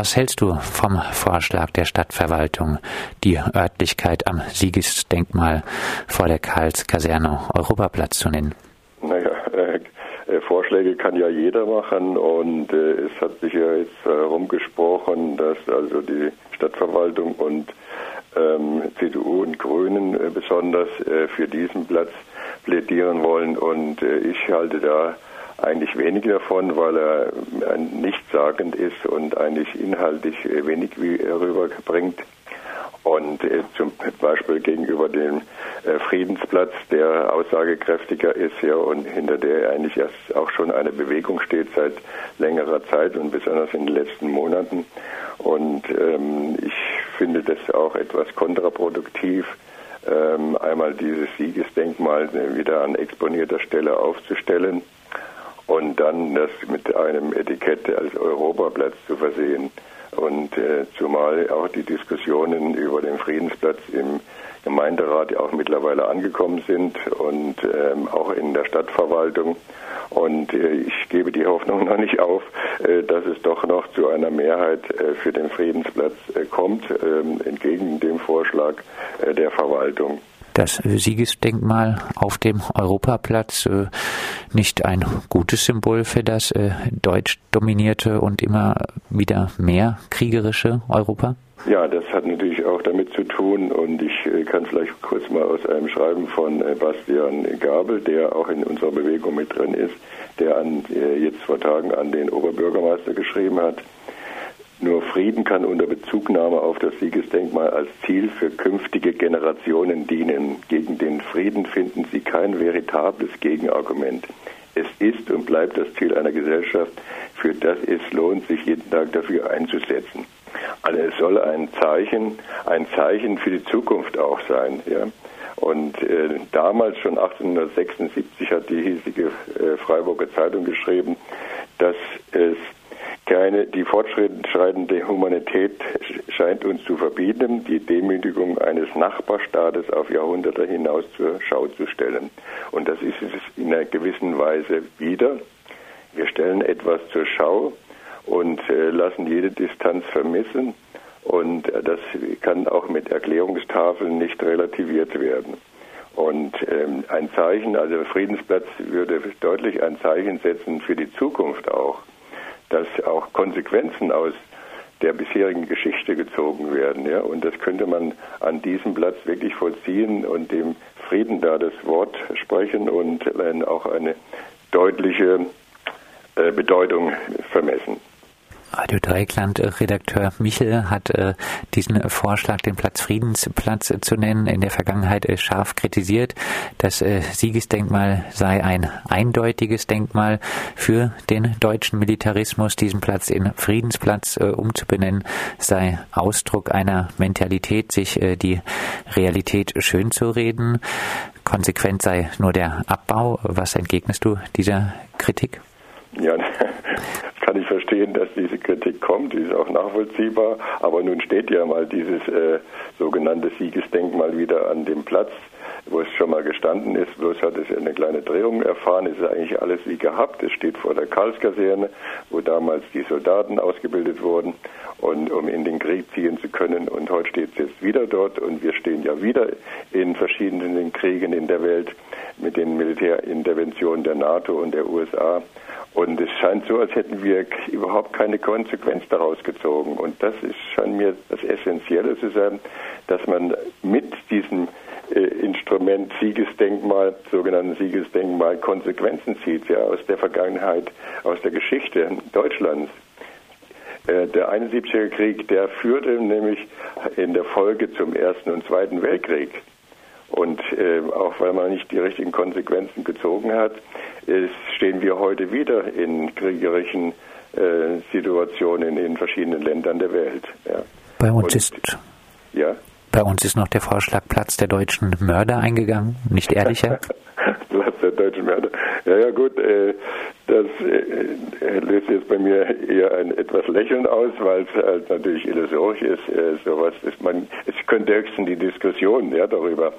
Was hältst du vom Vorschlag der Stadtverwaltung, die Örtlichkeit am Siegesdenkmal vor der Karlskaserne Europaplatz zu nennen? Naja, äh, Vorschläge kann ja jeder machen und äh, es hat sich ja jetzt herumgesprochen, dass also die Stadtverwaltung und ähm, CDU und Grünen äh, besonders äh, für diesen Platz plädieren wollen und äh, ich halte da eigentlich wenig davon, weil er äh, nichtssagend ist und eigentlich inhaltlich äh, wenig rüberbringt. Und äh, zum Beispiel gegenüber dem Friedensplatz, der aussagekräftiger ist ja und hinter der eigentlich erst auch schon eine Bewegung steht seit längerer Zeit und besonders in den letzten Monaten. Und ähm, ich finde das auch etwas kontraproduktiv, ähm, einmal dieses Siegesdenkmal wieder an exponierter Stelle aufzustellen und dann das mit einem Etikett als Europaplatz zu versehen. Und äh, zumal auch die Diskussionen über den Friedensplatz im Gemeinderat auch mittlerweile angekommen sind und ähm, auch in der Stadtverwaltung. Und äh, ich gebe die Hoffnung noch nicht auf, äh, dass es doch noch zu einer Mehrheit äh, für den Friedensplatz äh, kommt, ähm, entgegen dem Vorschlag äh, der Verwaltung das Siegesdenkmal auf dem Europaplatz äh, nicht ein gutes Symbol für das äh, deutsch dominierte und immer wieder mehr kriegerische Europa? Ja, das hat natürlich auch damit zu tun und ich äh, kann vielleicht kurz mal aus einem Schreiben von Bastian Gabel, der auch in unserer Bewegung mit drin ist, der an, jetzt vor Tagen an den Oberbürgermeister geschrieben hat, nur Frieden kann unter Bezugnahme auf das Siegesdenkmal als Ziel für künftige Generationen dienen. Gegen den Frieden finden Sie kein veritables Gegenargument. Es ist und bleibt das Ziel einer Gesellschaft, für das es lohnt, sich jeden Tag dafür einzusetzen. Also es soll ein Zeichen, ein Zeichen für die Zukunft auch sein. Ja? Und äh, damals schon 1876 hat die hiesige äh, Freiburger Zeitung geschrieben, dass es keine, die fortschreitende Humanität scheint uns zu verbieten, die Demütigung eines Nachbarstaates auf Jahrhunderte hinaus zur Schau zu stellen. Und das ist es in einer gewissen Weise wieder. Wir stellen etwas zur Schau und äh, lassen jede Distanz vermissen. Und äh, das kann auch mit Erklärungstafeln nicht relativiert werden. Und ähm, ein Zeichen, also Friedensplatz würde deutlich ein Zeichen setzen für die Zukunft auch dass auch Konsequenzen aus der bisherigen Geschichte gezogen werden. Ja? Und das könnte man an diesem Platz wirklich vollziehen und dem Frieden da das Wort sprechen und auch eine deutliche äh, Bedeutung vermessen. Radio Dreikland-Redakteur Michel hat äh, diesen Vorschlag, den Platz Friedensplatz zu nennen, in der Vergangenheit äh, scharf kritisiert. Das äh, Siegesdenkmal sei ein eindeutiges Denkmal für den deutschen Militarismus. Diesen Platz in Friedensplatz äh, umzubenennen, sei Ausdruck einer Mentalität, sich äh, die Realität schön zu reden. Konsequent sei nur der Abbau. Was entgegnest du dieser Kritik? Ja, kann ich verstehen, dass diese Kritik kommt, die ist auch nachvollziehbar. Aber nun steht ja mal dieses äh, sogenannte Siegesdenkmal wieder an dem Platz, wo es schon mal gestanden ist. Bloß hat es eine kleine Drehung erfahren. Es ist eigentlich alles wie gehabt. Es steht vor der Karlskaserne, wo damals die Soldaten ausgebildet wurden, und um in den Krieg ziehen zu können. Und heute steht es jetzt wieder dort. Und wir stehen ja wieder in verschiedenen Kriegen in der Welt mit den Militärinterventionen der NATO und der USA. Und es scheint so, als hätten wir überhaupt keine Konsequenz daraus gezogen. Und das ist, scheint mir das Essentielle zu sein, dass man mit diesem äh, Instrument Siegesdenkmal, sogenannten Siegesdenkmal, Konsequenzen zieht, ja, aus der Vergangenheit, aus der Geschichte Deutschlands. Äh, der 71er Krieg, der führte nämlich in der Folge zum Ersten und Zweiten Weltkrieg. Und äh, auch weil man nicht die richtigen Konsequenzen gezogen hat, ist, stehen wir heute wieder in kriegerischen äh, Situationen in verschiedenen Ländern der Welt. Ja. Bei uns Und, ist ja? Bei uns ist noch der Vorschlag Platz der deutschen Mörder eingegangen, nicht ehrlicher. Platz der deutschen Mörder. Ja, ja, gut. Äh, das äh, löst jetzt bei mir eher ein etwas Lächeln aus, weil es halt natürlich illusorisch ist. Äh, sowas ist man, es könnte höchstens die Diskussion ja, darüber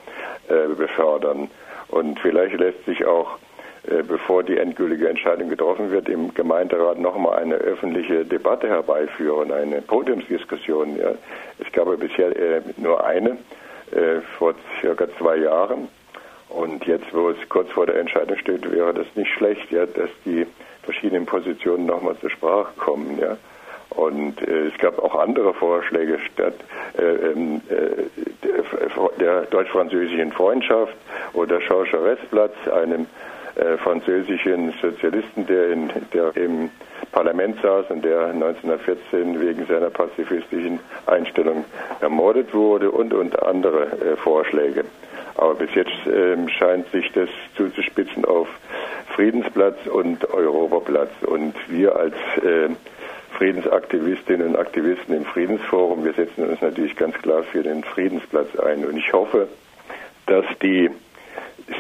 äh, befördern. Und vielleicht lässt sich auch äh, bevor die endgültige Entscheidung getroffen wird, im Gemeinderat nochmal eine öffentliche Debatte herbeiführen, eine Podiumsdiskussion. Ja. Es gab ja bisher äh, nur eine äh, vor circa zwei Jahren. Und jetzt, wo es kurz vor der Entscheidung steht, wäre das nicht schlecht, ja, dass die verschiedenen Positionen nochmal zur Sprache kommen. Ja. Und äh, es gab auch andere Vorschläge statt äh, ähm, äh, der, der deutsch-französischen Freundschaft oder Chaucheresplatz, einem äh, französischen Sozialisten, der, in, der im Parlament saß und der 1914 wegen seiner pazifistischen Einstellung ermordet wurde und, und andere äh, Vorschläge. Aber bis jetzt ähm, scheint sich das zuzuspitzen auf Friedensplatz und Europaplatz. Und wir als äh, Friedensaktivistinnen und Aktivisten im Friedensforum, wir setzen uns natürlich ganz klar für den Friedensplatz ein. Und ich hoffe, dass die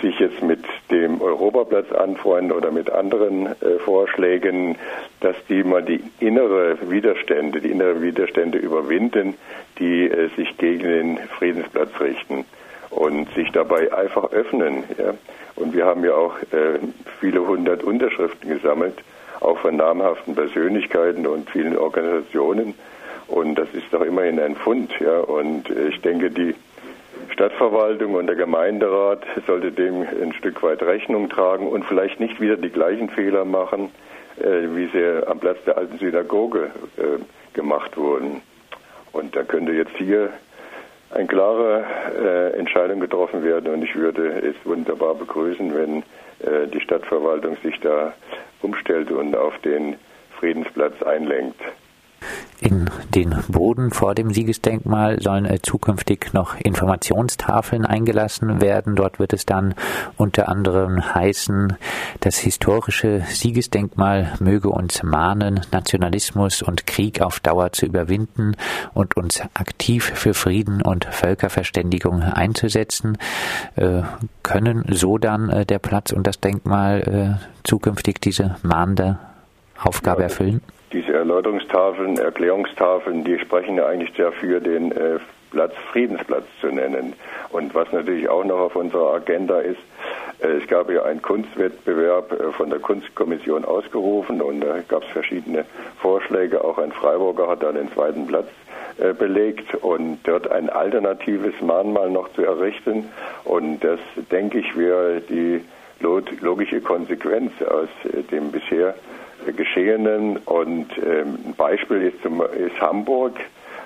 sich jetzt mit dem Europaplatz anfreunden oder mit anderen äh, Vorschlägen, dass die mal die innere Widerstände, die inneren Widerstände überwinden, die äh, sich gegen den Friedensplatz richten und sich dabei einfach öffnen. Ja. Und wir haben ja auch äh, viele hundert Unterschriften gesammelt, auch von namhaften Persönlichkeiten und vielen Organisationen. Und das ist doch immerhin ein Fund. Ja. Und äh, ich denke, die Stadtverwaltung und der Gemeinderat sollte dem ein Stück weit Rechnung tragen und vielleicht nicht wieder die gleichen Fehler machen, äh, wie sie am Platz der alten Synagoge äh, gemacht wurden. Und da könnte jetzt hier eine klare äh, Entscheidung getroffen werden und ich würde es wunderbar begrüßen, wenn die Stadtverwaltung sich da umstellt und auf den Friedensplatz einlenkt. In den Boden vor dem Siegesdenkmal sollen äh, zukünftig noch Informationstafeln eingelassen werden. Dort wird es dann unter anderem heißen, das historische Siegesdenkmal möge uns mahnen, Nationalismus und Krieg auf Dauer zu überwinden und uns aktiv für Frieden und Völkerverständigung einzusetzen. Äh, können so dann äh, der Platz und das Denkmal zukünftig diese mahnende Aufgabe erfüllen? Erläuterungstafeln, Erklärungstafeln, die sprechen ja eigentlich dafür, den äh, Platz Friedensplatz zu nennen. Und was natürlich auch noch auf unserer Agenda ist, äh, es gab ja einen Kunstwettbewerb äh, von der Kunstkommission ausgerufen und da gab es verschiedene Vorschläge. Auch ein Freiburger hat da den zweiten Platz belegt und dort ein alternatives Mahnmal noch zu errichten. Und das, denke ich, wäre die logische Konsequenz aus dem bisher Geschehenen. Und ähm, ein Beispiel ist, zum, ist Hamburg.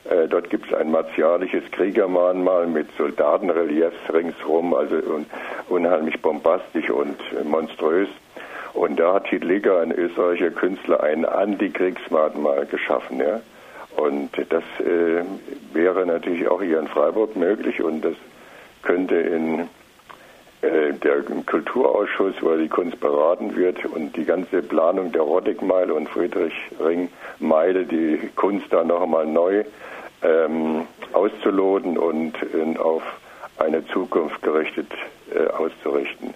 Äh, dort gibt es ein martialisches Kriegermahnmal mit Soldatenreliefs ringsherum, also un, unheimlich bombastisch und äh, monströs. Und da hat Hitler, ein österreichischer Künstler, ein Antikriegsmahnmal geschaffen. Ja? Und das äh, wäre natürlich auch hier in Freiburg möglich und das könnte in der Kulturausschuss, wo die Kunst beraten wird und die ganze Planung der Roddickmeile und Friedrichring-Meile, die Kunst da noch einmal neu ähm, auszuloten und äh, auf eine Zukunft gerichtet äh, auszurichten.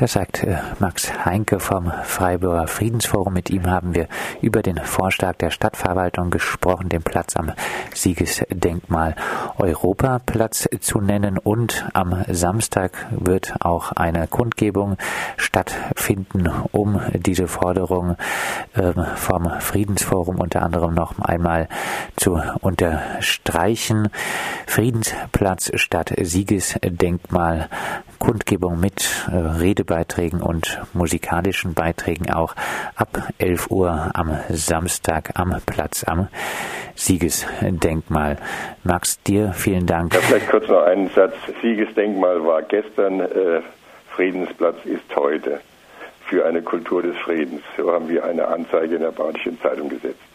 Das sagt äh, Max Heinke vom Freiburger Friedensforum. Mit ihm haben wir über den Vorschlag der Stadtverwaltung gesprochen, den Platz am Siegesdenkmal Europaplatz zu nennen. Und am Samstag wird auch eine Kundgebung stattfinden, um diese Forderung ähm, vom Friedensforum unter anderem noch einmal zu unterstreichen. Friedensplatz statt Siegesdenkmal. Kundgebung mit äh, Redebeiträgen und musikalischen Beiträgen auch ab 11 Uhr am Samstag am Platz am Siegesdenkmal. Max, dir vielen Dank. Ja, vielleicht kurz noch einen Satz. Siegesdenkmal war gestern, äh, Friedensplatz ist heute für eine Kultur des Friedens. So haben wir eine Anzeige in der Badischen Zeitung gesetzt.